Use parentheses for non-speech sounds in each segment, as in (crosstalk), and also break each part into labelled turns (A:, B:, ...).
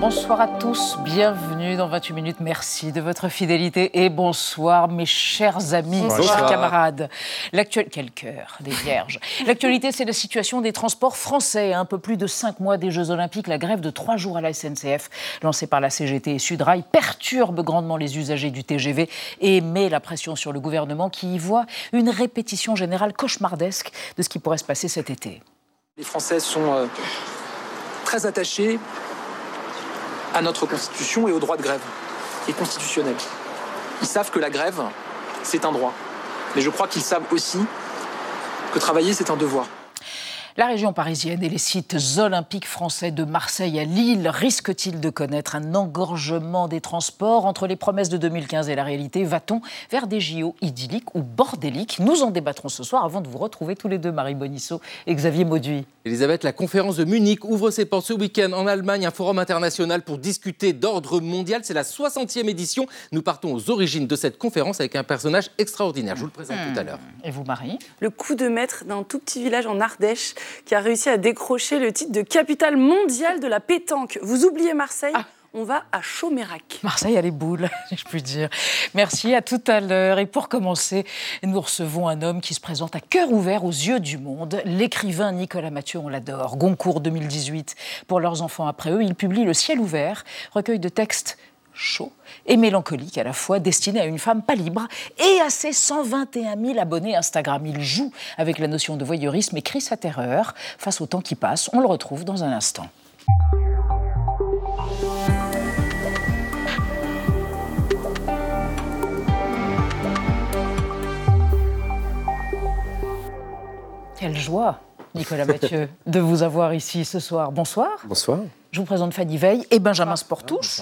A: Bonsoir à tous, bienvenue dans 28 minutes. Merci de votre fidélité et bonsoir mes chers amis, mes chers camarades. L'actualité, quel cœur, des vierges. L'actualité, c'est la situation des transports français. Un peu plus de cinq mois des Jeux Olympiques, la grève de trois jours à la SNCF, lancée par la CGT et Sudrail, perturbe grandement les usagers du TGV et met la pression sur le gouvernement qui y voit une répétition générale cauchemardesque de ce qui pourrait se passer cet été.
B: Les Français sont euh, très attachés à notre Constitution et au droit de grève, est constitutionnel. Ils savent que la grève, c'est un droit. Mais je crois qu'ils savent aussi que travailler, c'est un devoir.
A: La région parisienne et les sites olympiques français de Marseille à Lille risquent-ils de connaître un engorgement des transports entre les promesses de 2015 et la réalité? Va-t-on vers des JO idylliques ou bordéliques? Nous en débattrons ce soir avant de vous retrouver tous les deux, Marie Bonisso et Xavier Mauduit.
C: Elisabeth, la conférence de Munich ouvre ses portes ce week-end en Allemagne, un forum international pour discuter d'ordre mondial. C'est la 60e édition. Nous partons aux origines de cette conférence avec un personnage extraordinaire. Je vous le présente tout à l'heure.
A: Et vous, Marie?
D: Le coup de maître d'un tout petit village en Ardèche qui a réussi à décrocher le titre de capitale mondiale de la pétanque. Vous oubliez Marseille
A: Ah.
D: On va à Chaumérac.
A: Marseille a les boules, (laughs) si je puis dire. Merci, à tout à l'heure. Et pour commencer, nous recevons un homme qui se présente à cœur ouvert aux yeux du monde, l'écrivain Nicolas Mathieu, on l'adore. Goncourt 2018, pour leurs enfants après eux, il publie Le ciel ouvert, recueil de textes chaud et mélancolique à la fois, destiné à une femme pas libre et à ses 121 000 abonnés Instagram. Il joue avec la notion de voyeurisme et crie sa terreur face au temps qui passe. On le retrouve dans un instant. Quelle joie, Nicolas (laughs) Mathieu, de vous avoir ici ce soir. Bonsoir.
E: Bonsoir.
A: Je vous présente Fanny Veil et Benjamin Sportouche.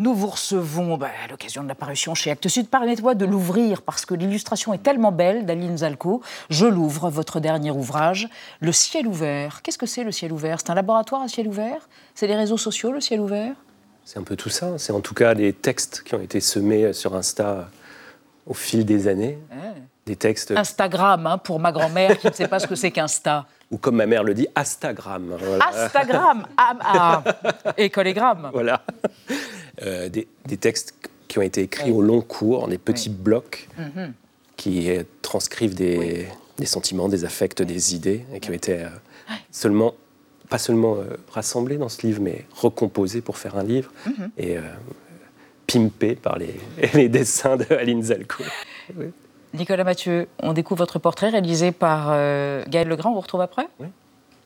A: Nous vous recevons bah, à l'occasion de l'apparition chez Actes Sud. Permettez-moi de l'ouvrir parce que l'illustration est tellement belle d'Aline Zalco. Je l'ouvre, votre dernier ouvrage, Le ciel ouvert. Qu'est-ce que c'est le ciel ouvert? C'est un laboratoire à ciel ouvert? C'est les réseaux sociaux, le ciel ouvert?
E: C'est un peu tout ça. C'est en tout cas des textes qui ont été semés sur Insta au fil des années. Des textes,
A: Instagram, hein, pour ma grand-mère qui ne sait pas ce que c'est qu'Insta.
E: ou comme ma mère le dit, Instagram. Voilà.
A: Instagram ah, ah, (laughs) Et collégramme.
E: Voilà. Euh, des, des textes qui ont été écrits au long cours, en des petits blocs, qui euh, transcrivent des, des sentiments, des affects, des idées, et qui ont été euh, seulement, pas seulement euh, rassemblés dans ce livre, mais recomposés pour faire un livre, et euh, pimpés par les, (laughs) les dessins de Aline Zalco. (laughs)
A: Nicolas Mathieu, on découvre votre portrait réalisé par euh, Gaël Legrand. On vous retrouve après
E: Oui.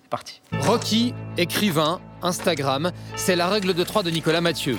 A: C'est parti.
C: Rocky, écrivain, Instagram, c'est la règle de trois de Nicolas Mathieu.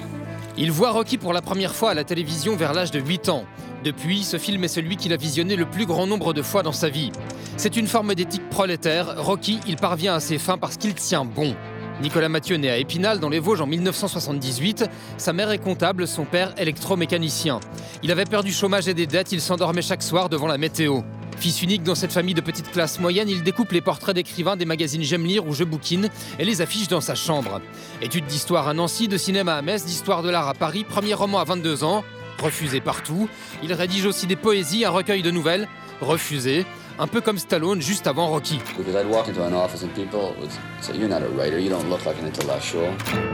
C: Il voit Rocky pour la première fois à la télévision vers l'âge de 8 ans. Depuis, ce film est celui qu'il a visionné le plus grand nombre de fois dans sa vie. C'est une forme d'éthique prolétaire. Rocky, il parvient à ses fins parce qu'il tient bon. Nicolas Mathieu naît à Épinal, dans les Vosges, en 1978. Sa mère est comptable, son père électromécanicien. Il avait perdu chômage et des dettes, il s'endormait chaque soir devant la météo. Fils unique dans cette famille de petite classe moyenne, il découpe les portraits d'écrivains des magazines J'aime lire ou Je bouquine et les affiche dans sa chambre. Études d'histoire à Nancy, de cinéma à Metz, d'histoire de l'art à Paris, premier roman à 22 ans, refusé partout. Il rédige aussi des poésies, un recueil de nouvelles, refusé. Un peu comme Stallone juste avant Rocky.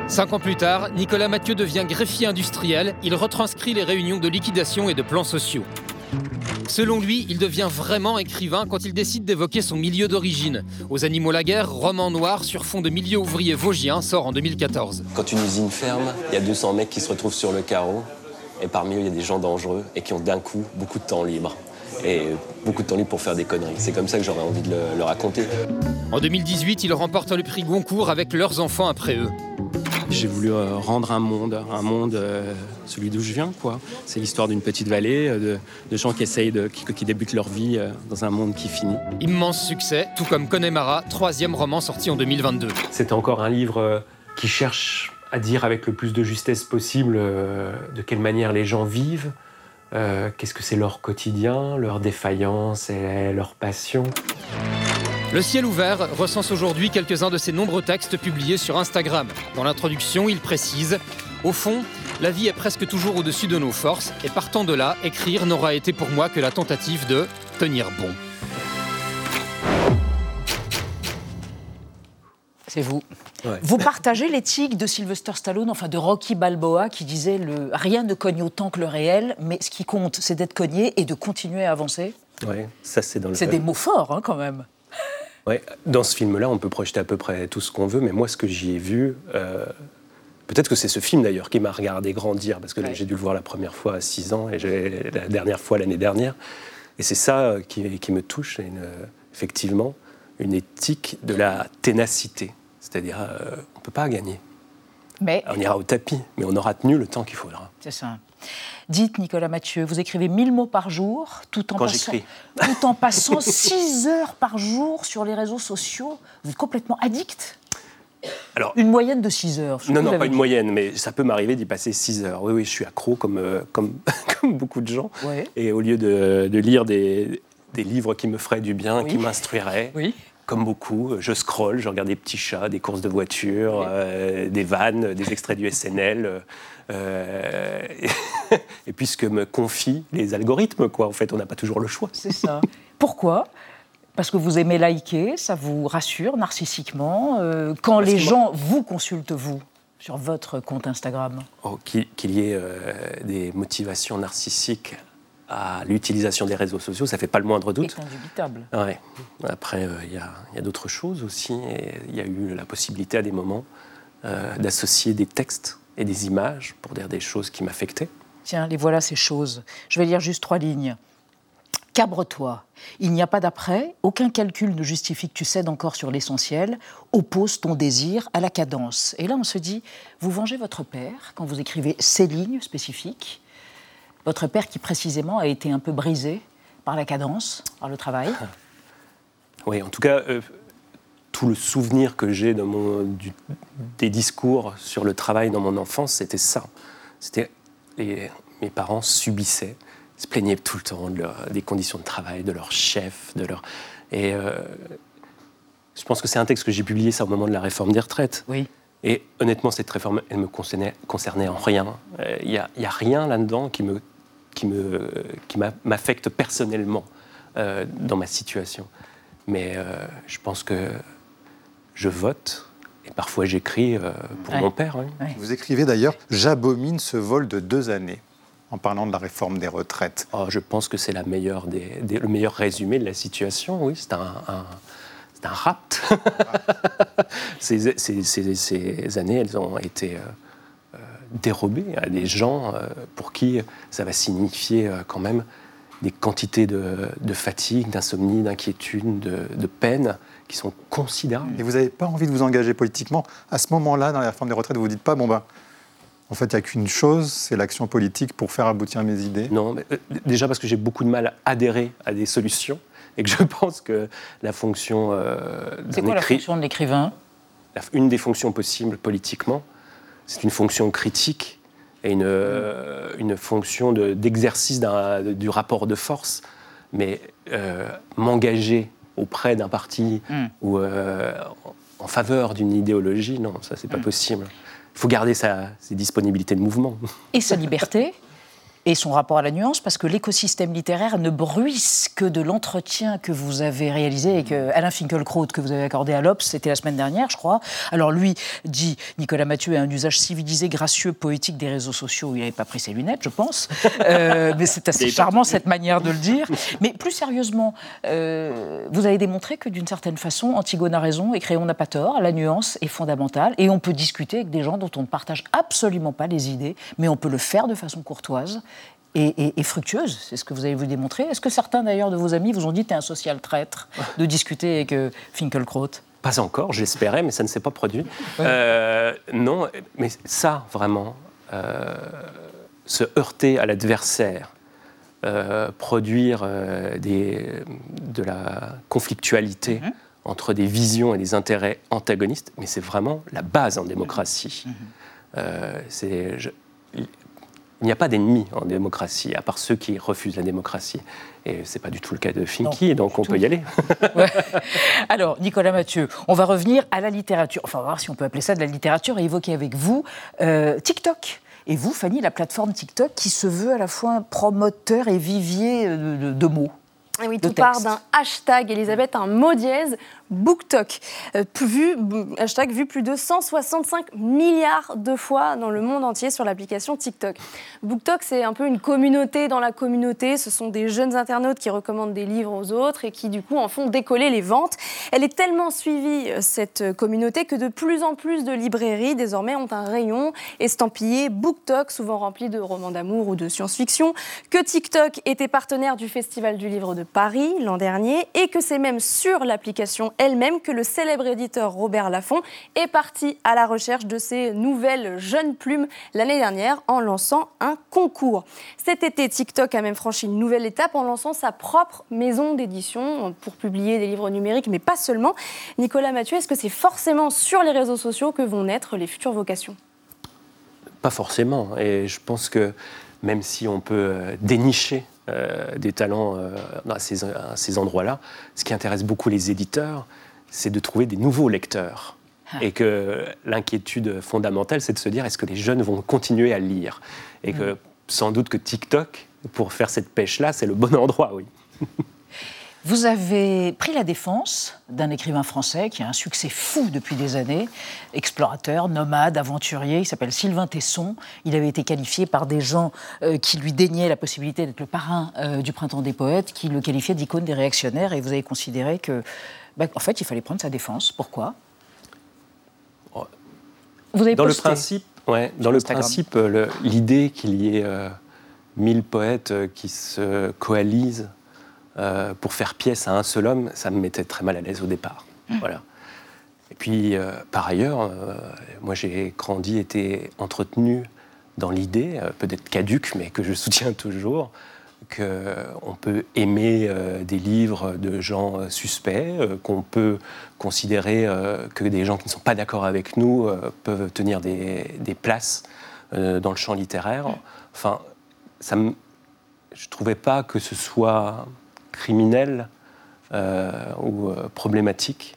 C: Cinq ans plus tard, Nicolas Mathieu devient greffier industriel. Il retranscrit les réunions de liquidation et de plans sociaux. Selon lui, il devient vraiment écrivain quand il décide d'évoquer son milieu d'origine. Aux Animaux la guerre, roman noir sur fond de milieu ouvrier vosgien sort en 2014.
F: Quand une usine ferme, il y a 200 mecs qui se retrouvent sur le carreau, et parmi eux, il y a des gens dangereux et qui ont d'un coup beaucoup de temps libre. Et beaucoup de temps libre pour faire des conneries. C'est comme ça que j'aurais envie de le, le raconter.
C: En 2018, il remporte le prix Goncourt avec leurs enfants après eux.
E: J'ai voulu euh, rendre un monde, un monde, euh, celui d'où je viens, quoi. C'est l'histoire d'une petite vallée, euh, de, de gens qui essayent de, qui, qui débutent leur vie dans un monde qui finit.
C: Immense succès, tout comme Connemara, troisième roman sorti en 2022.
E: C'est encore un livre qui cherche à dire avec le plus de justesse possible de quelle manière les gens vivent, euh, qu'est-ce que c'est leur quotidien, leur défaillance et leur passion?
C: Le ciel ouvert recense aujourd'hui quelques-uns de ses nombreux textes publiés sur Instagram. Dans l'introduction, il précise Au fond, La vie est presque toujours au-dessus de nos forces, et partant de là, écrire n'aura été pour moi que la tentative de tenir bon.
A: C'est vous. Vous partagez l'éthique de Sylvester Stallone, enfin de Rocky Balboa, qui disait le rien ne cogne autant que le réel, mais ce qui compte, c'est d'être cogné et de continuer à avancer.
E: Oui, ça c'est dans le.
A: C'est des mots forts, hein, quand même.
E: Ouais, dans ce film-là, on peut projeter à peu près tout ce qu'on veut, mais moi, ce que j'y ai vu, euh, peut-être que c'est ce film d'ailleurs qui m'a regardé grandir, parce que j'ai dû le voir la première fois à 6 ans et la dernière fois l'année dernière. Et c'est ça euh, qui, me touche, une, effectivement, une éthique de la ténacité. C'est-à-dire, euh, on ne peut pas gagner.
A: Mais...
E: On ira au tapis, mais on aura tenu le temps qu'il faudra.
A: C'est ça. Dites, Nicolas Mathieu, vous écrivez 1000 mots par jour, tout en, passant, (laughs) tout en passant (laughs) 6 heures par jour sur les réseaux sociaux. Vous êtes complètement addict? Alors, une moyenne de 6 heures.
E: Non, non, pas une moyenne, mais ça peut m'arriver d'y passer 6 heures. Oui, oui, je suis accro comme, euh, comme, (laughs) comme beaucoup de gens. Et au lieu de, de lire des, des, livres qui me feraient du bien, qui m'instruiraient, oui comme beaucoup, je scrolle, je regarde des petits chats, des courses de voitures, euh, des vannes, des extraits du SNL. Euh, (laughs) et puis ce que me confient les algorithmes, quoi. En fait, on n'a pas toujours le choix.
A: C'est ça. Pourquoi? Parce que vous aimez liker, ça vous rassure narcissiquement. Euh, quand les gens vous consultent, vous, sur votre compte Instagram?
E: Oh, Qu'il y ait des motivations narcissiques à l'utilisation des réseaux sociaux, ça ne fait pas le moindre doute.
A: C'est indubitable.
E: Ouais. Après, euh, il y a, d'autres choses aussi. Il y a eu la possibilité à des moments euh, d'associer des textes et des images pour dire des choses qui m'affectaient.
A: Tiens, les voilà ces choses. Je vais lire juste trois lignes. Cabre-toi. Il n'y a pas d'après, aucun calcul ne justifie que tu cèdes encore sur l'essentiel. Oppose ton désir à la cadence. Et là, on se dit, vous vengez votre père quand vous écrivez ces lignes spécifiques votre père qui précisément a été un peu brisé par la cadence, par le travail (laughs)
E: Oui, en tout cas, euh, tout le souvenir que j'ai de des discours sur le travail dans mon enfance, c'était ça. C'était mes parents subissaient, se plaignaient tout le temps des conditions de travail, de leur chef, de leur et euh, je pense que c'est un texte que j'ai publié ça au moment de la réforme des retraites.
A: Oui.
E: Et honnêtement, cette réforme, elle me concernait, concernait en rien. Il euh, n'y a, a, rien là-dedans qui me qui me qui m'affecte personnellement euh, dans ma situation. Mais euh, je pense que je vote et parfois j'écris pour mon père.
G: Vous écrivez d'ailleurs J'abomine ce vol de deux années en parlant de la réforme des retraites.
E: Oh, je pense que c'est la meilleure des, le meilleur résumé de la situation. Oui, c'est un, c'est un rapt. (laughs) ces, ces, ces, années, elles ont été euh, euh, dérobées à des gens euh, pour qui ça va signifier quand même des quantités de, fatigue, d'insomnie, d'inquiétude, de, peine qui sont considérables.
G: Et vous n'avez pas envie de vous engager politiquement à ce moment-là dans la réforme des retraites Vous ne vous dites pas, bon ben, en fait, il n'y a qu'une chose, c'est l'action politique pour faire aboutir mes idées
E: Non, mais, déjà parce que j'ai beaucoup de mal à adhérer à des solutions et que je (laughs) pense que la fonction
A: euh, C'est quoi la fonction de l'écrivain?
E: Une des fonctions possibles politiquement, c'est une fonction critique et une, euh, une fonction d'exercice du rapport de force. Mais euh, m'engager auprès d'un parti hmm. ou en faveur d'une idéologie, non, ça c'est pas hmm. possible. Il faut garder sa, ses disponibilités de mouvement.
A: Et sa liberté (laughs) et son rapport à la nuance, parce que l'écosystème littéraire ne bruisse que de l'entretien que vous avez réalisé et que Alain Finkielkraut, que vous avez accordé à l'Obs, c'était la semaine dernière, je crois. Alors lui dit, Nicolas Mathieu a un usage civilisé, gracieux, poétique des réseaux sociaux. Il n'avait pas pris ses lunettes, je pense. Euh, (laughs) mais c'est assez charmant cette manière de le dire. (laughs) Mais plus sérieusement, euh, vous avez démontré que d'une certaine façon, Antigone a raison et Créon n'a pas tort. La nuance est fondamentale et on peut discuter avec des gens dont on ne partage absolument pas les idées, mais on peut le faire de façon courtoise et, fructueuse. C'est ce que vous avez voulu démontrer. Est-ce que certains d'ailleurs de vos amis vous ont dit tu es un social traître de discuter avec euh, Finkelkraut?
E: Pas encore, j'espérais, mais ça ne s'est pas produit. Euh, non, mais ça, vraiment, euh, se heurter à l'adversaire, produire des, de la conflictualité mhm. entre des visions et des intérêts antagonistes, mais c'est vraiment la base en démocratie. Mhm. c'est il n'y a pas d'ennemis en démocratie, à part ceux qui refusent la démocratie. Et ce n'est pas du tout le cas de Finky, donc on peut y aller. (laughs)
A: Alors, Nicolas Mathieu, on va revenir à la littérature. Enfin, on va voir si on peut appeler ça de la littérature et évoquer avec vous euh, TikTok Et vous, Fanny, la plateforme TikTok qui se veut à la fois un promoteur et vivier de, de mots.
H: Et oui, tout part d'un hashtag, Elisabeth, un mot dièse BookTok, euh, vu, hashtag vu plus de 165 milliards de fois dans le monde entier sur l'application TikTok. BookTok, c'est un peu une communauté dans la communauté. Ce sont des jeunes internautes qui recommandent des livres aux autres et qui, du coup, en font décoller les ventes. Elle est tellement suivie, euh, cette communauté, que de plus en plus de librairies, désormais, ont un rayon estampillé BookTok, souvent rempli de romans d'amour ou de science-fiction, que TikTok était partenaire du Festival du livre de Paris l'an dernier et que c'est même sur l'application elle-même que le célèbre éditeur Robert Laffont est parti à la recherche de ces nouvelles jeunes plumes l'année dernière en lançant un concours. Cet été, TikTok a même franchi une nouvelle étape en lançant sa propre maison d'édition pour publier des livres numériques, mais pas seulement. Nicolas Mathieu, est-ce que c'est forcément sur les réseaux sociaux que vont naître les futures vocations?
E: Pas forcément. Et je pense que même si on peut euh, dénicher des talents euh, à ces, endroits-là. Ce qui intéresse beaucoup les éditeurs, c'est de trouver des nouveaux lecteurs. Ah. Et que l'inquiétude fondamentale, c'est de se dire est-ce que les jeunes vont continuer à lire? Et que mm. sans doute que TikTok, pour faire cette pêche-là, c'est le bon (laughs) endroit, oui.
A: Vous avez pris la défense d'un écrivain français qui a un succès fou depuis des années, explorateur, nomade, aventurier. Il s'appelle Sylvain Tesson. Il avait été qualifié par des gens euh, qui lui déniaient la possibilité d'être le parrain euh, du Printemps des Poètes, qui le qualifiaient d'icône des réactionnaires. Et vous avez considéré que, bah, en fait, il fallait prendre sa défense. Pourquoi?
E: Vous avez dans le principe, ouais, dans le principe, l'idée qu'il y ait euh, mille poètes qui se coalisent euh, pour faire pièce à un seul homme, ça me mettait très mal à l'aise au départ. Mmh. Voilà. Et puis, euh, par ailleurs, euh, moi j'ai grandi, été entretenu dans l'idée, peut-être caduque, mais que je soutiens toujours, qu'on peut aimer des livres de gens suspects, qu'on peut considérer que des gens qui ne sont pas d'accord avec nous peuvent tenir des, des places dans le champ littéraire. Mmh. Enfin, ça me, je ne trouvais pas que ce soit criminel euh, ou euh, problématique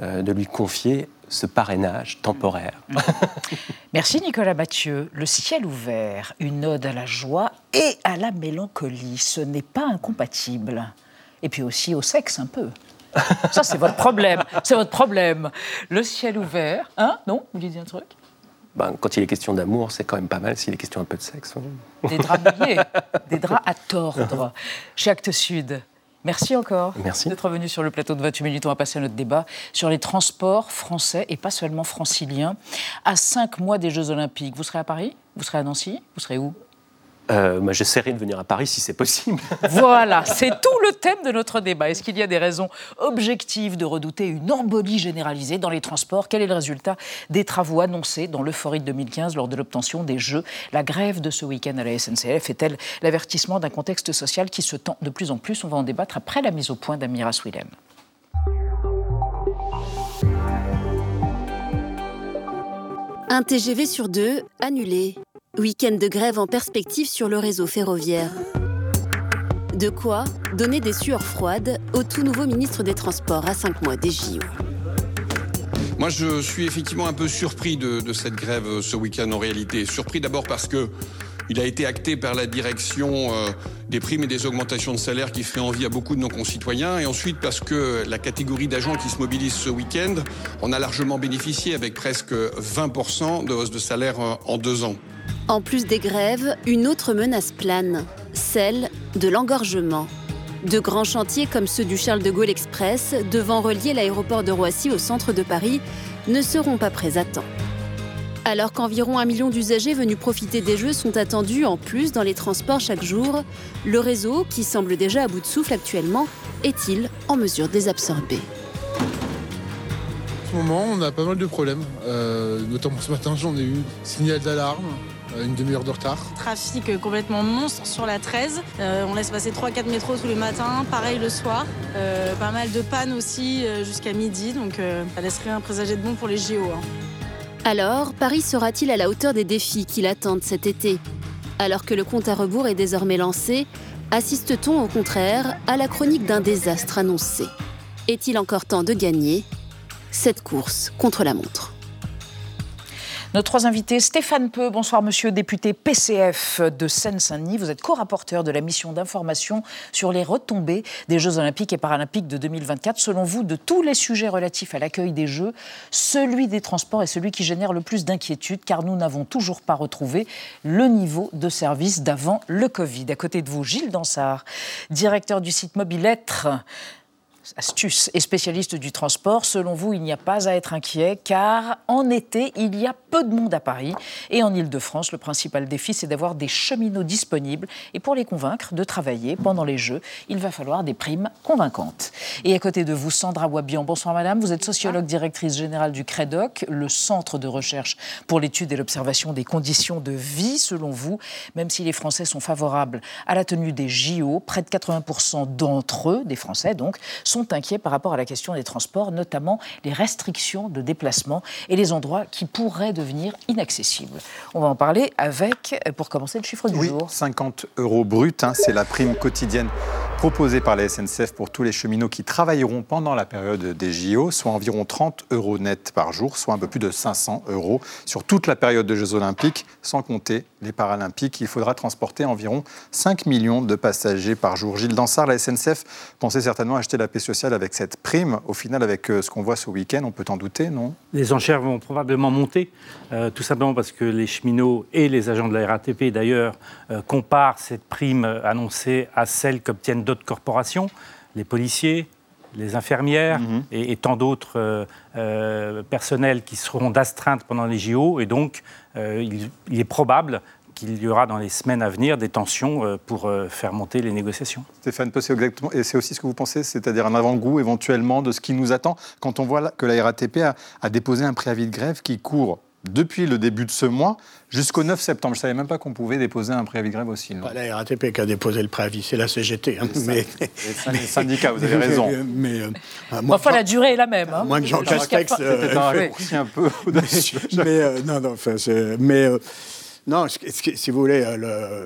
E: euh, de lui confier ce parrainage temporaire. (laughs)
A: Merci Nicolas Mathieu. Le ciel ouvert, une ode à la joie et à la mélancolie, ce n'est pas incompatible. Et puis aussi au sexe un peu. Ça, c'est votre problème. C'est votre problème. Le ciel ouvert, hein? Non? Vous disiez un truc?
E: Ben, quand il est question d'amour, c'est quand même pas mal s'il est question un peu de sexe.
A: Des draps mouillés, (laughs) des draps à tordre. Chez Actes Sud, Merci encore d'être venu sur le plateau de 28 minutes. On va passer à notre débat sur les transports français et pas seulement franciliens. À cinq mois des Jeux Olympiques, vous serez à Paris? Vous serez à Nancy? Vous serez où?
E: Euh, J'essaierai de venir à Paris si c'est possible. (laughs)
A: Voilà, c'est tout le thème de notre débat. Est-ce qu'il y a des raisons objectives de redouter une embolie généralisée dans les transports? Quel est le résultat des travaux annoncés dans l'euphorie de 2015 lors de l'obtention des Jeux? La grève de ce week-end à la SNCF est-elle l'avertissement d'un contexte social qui se tend de plus en plus? On va en débattre après la mise au point d'Amira Swilem.
I: Un TGV sur deux annulé. Week-end de grève en perspective sur le réseau ferroviaire. De quoi donner des sueurs froides au tout nouveau ministre des Transports à 5 mois des JO.
J: Moi, je suis effectivement un peu surpris de, cette grève euh, ce week-end en réalité. Surpris d'abord parce que il a été acté par la direction euh, des primes et des augmentations de salaire qui fait envie à beaucoup de nos concitoyens. Et ensuite parce que la catégorie d'agents qui se mobilisent ce week-end en a largement bénéficié avec presque 20% de hausse de salaire euh, en deux ans.
I: En plus des grèves, une autre menace plane, celle de l'engorgement. De grands chantiers comme ceux du Charles de Gaulle Express, devant relier l'aéroport de Roissy au centre de Paris, ne seront pas prêts à temps. Alors qu'environ un million d'usagers venus profiter des Jeux sont attendus en plus dans les transports chaque jour, le réseau, qui semble déjà à bout de souffle actuellement, est-il en mesure de les absorber?
K: En ce moment, on a pas mal de problèmes. Euh, notamment ce matin, j'en ai eu signal d'alarme. Euh, une demi-heure de retard.
L: Trafic complètement monstre sur la 13. Euh, on laisse passer 3-4 métros tous les matins, pareil le soir. Euh, pas mal de pannes aussi jusqu'à midi, donc ça laisse rien présager de bon pour les JO. Hein.
I: Alors, Paris sera-t-il à la hauteur des défis qui l'attendent cet été? Alors que le compte à rebours est désormais lancé, assiste-t-on au contraire à la chronique d'un désastre annoncé? Est-il encore temps de gagner cette course contre la montre?
A: Nos trois invités, Stéphane Peu, bonsoir monsieur, député PCF de Seine-Saint-Denis. Vous êtes co-rapporteur de la mission d'information sur les retombées des Jeux Olympiques et Paralympiques de 2024. Selon vous, de tous les sujets relatifs à l'accueil des Jeux, celui des transports est celui qui génère le plus d'inquiétude car nous n'avons toujours pas retrouvé le niveau de service d'avant le Covid. À côté de vous, Gilles Dansard, directeur du site Mobilettre astuce et spécialiste du transport, selon vous, il n'y a pas à être inquiet car en été, il y a peu de monde à Paris et en Ile-de-France, le principal défi, c'est d'avoir des cheminots disponibles et pour les convaincre de travailler pendant les Jeux, il va falloir des primes convaincantes. Et à côté de vous, Sandra Wabian. Bonsoir madame, vous êtes sociologue directrice générale du CREDOC, le centre de recherche pour l'étude et l'observation des conditions de vie. Selon vous, même si les Français sont favorables à la tenue des JO, près de 80% d'entre eux, des Français donc, sont inquiets par rapport à la question des transports, notamment les restrictions de déplacement et les endroits qui pourraient devenir inaccessibles. On va en parler avec, pour commencer, le chiffre du
G: oui,
A: jour.
G: 50 euros brut, hein, c'est la prime quotidienne proposée par la SNCF pour tous les cheminots qui travailleront pendant la période des JO, soit environ 30 euros net par jour, soit un peu plus de 500 euros sur toute la période des Jeux Olympiques, sans compter les Paralympiques. Il faudra transporter environ 5 millions de passagers par jour. Gilles Dansard, la SNCF pensait certainement acheter la paix sociale avec cette prime. Au final, avec euh, ce qu'on voit ce week-end, on peut en douter, non?
M: Les enchères vont probablement monter, euh, tout simplement parce que les cheminots et les agents de la RATP, d'ailleurs, euh, comparent cette prime annoncée à celle qu'obtiennent d'autres corporations, les policiers, les infirmières
G: Mhm.
M: et, et tant d'autres euh, euh, personnels qui seront d'astreinte pendant les JO. Et donc, euh, il, il est probable qu'il y aura dans les semaines à venir des tensions euh, pour euh, faire monter les négociations.
G: Stéphane Peu, c'est exactement, et c'est aussi ce que vous pensez, c'est-à-dire un avant-goût éventuellement de ce qui nous attend quand on voit que la RATP a, a déposé un préavis de grève qui court depuis le début de ce mois jusqu'au 9 septembre. Je ne savais même pas qu'on pouvait déposer un préavis de grève aussi long.
N: Pas la RATP qui a déposé le préavis, c'est la CGT. hein, mais...
G: Les syndicats, vous avez raison.
N: mais, euh, moi,
A: enfin, la durée est la même. hein.
N: moins que Jean Castex.
G: C'était un
N: oui.
G: raccourci un peu audacieux.
N: mais euh, non, non, enfin, c'est- mais euh, non, si vous voulez, euh,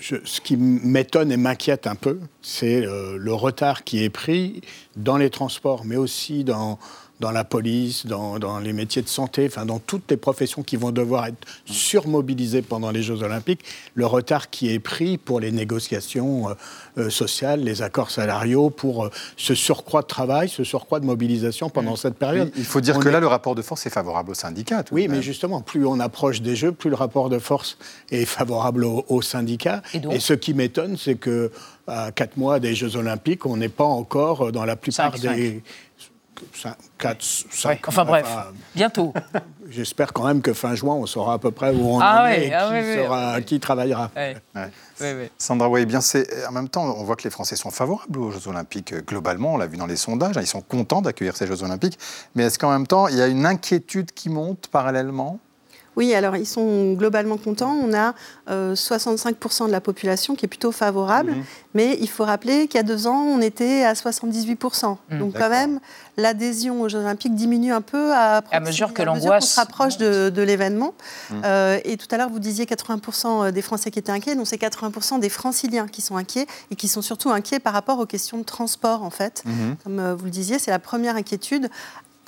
N: ce qui m'étonne et m'inquiète un peu, c'est euh, le retard qui est pris dans les transports, mais aussi dans dans la police, dans, dans les métiers de santé, enfin dans toutes les professions qui vont devoir être surmobilisées pendant les Jeux Olympiques, le retard qui est pris pour les négociations euh, euh, sociales, les accords salariaux, pour euh, ce surcroît de travail, ce surcroît de mobilisation pendant cette période.
G: Il faut dire
N: On
G: que
N: est-
G: là, le rapport de force est favorable aux syndicats.
N: oui, mais justement, plus on approche des Jeux, plus le rapport de force est favorable aux, aux syndicats.
A: Et donc
N: ce qui m'étonne, c'est que à quatre mois des Jeux Olympiques, on n'est pas encore dans la plupart des cinq, quatre, cinq.
A: Ouais, enfin bref, bientôt. (laughs)
N: J'espère quand même que fin juin, on saura à peu près où on
A: Ah
N: en
A: ouais,
N: est et
A: ah
N: qui,
A: ouais, ouais.
N: sera- qui travaillera.
A: Ouais.
G: Ouais.
A: Ouais, ouais.
G: Sandra Way, bien c'est en même temps, on voit que les Français sont favorables aux Jeux Olympiques euh, globalement. On l'a vu dans les sondages, hein, ils sont contents d'accueillir ces Jeux Olympiques. Mais est-ce qu'en même temps, il y a une inquiétude qui monte parallèlement?
O: Oui, alors ils sont globalement contents. On a euh, 65% de la population qui est plutôt favorable,
G: Mhm.
O: mais il faut rappeler qu'il y a deux ans, on était à 78%.
A: Mhm.
O: Donc quand même, l'adhésion aux Jeux Olympiques diminue un peu à,
A: À mesure que l'angoisse
O: se rapproche de, de l'événement.
G: Mhm.
O: Euh, et tout à l'heure, vous disiez 80% des Français qui étaient inquiets. Donc c'est 80% des Franciliens qui sont inquiets et qui sont surtout inquiets par rapport aux questions de transport, en fait. Comme euh, vous le disiez, c'est la première inquiétude.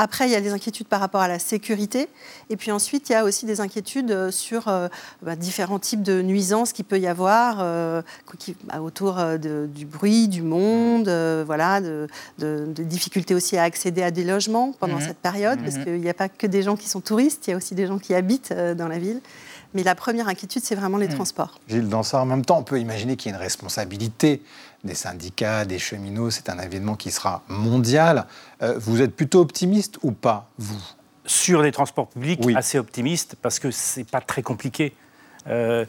O: Après, il y a les inquiétudes par rapport à la sécurité. Et puis ensuite, il y a aussi des inquiétudes euh, sur euh, bah, différents types de nuisances qu'il peut y avoir euh, qui- bah, autour de- du bruit, du monde, euh, voilà, de, de- de difficultés aussi à accéder à des logements pendant
A: Mhm.
O: cette période, parce
A: Mhm.
O: qu'il n'y a pas que des gens qui sont touristes, il y a aussi des gens qui habitent dans la ville. Mais la première inquiétude, c'est vraiment les
A: Mhm.
O: transports.
G: Gilles Dansard, en même temps, on peut imaginer qu'il y a une responsabilité des syndicats, des cheminots. C'est un événement qui sera mondial. Euh, vous êtes plutôt optimiste ou pas, vous?
M: Sur les transports publics,
G: Oui.
M: assez optimiste parce que c'est pas très compliqué. Euh,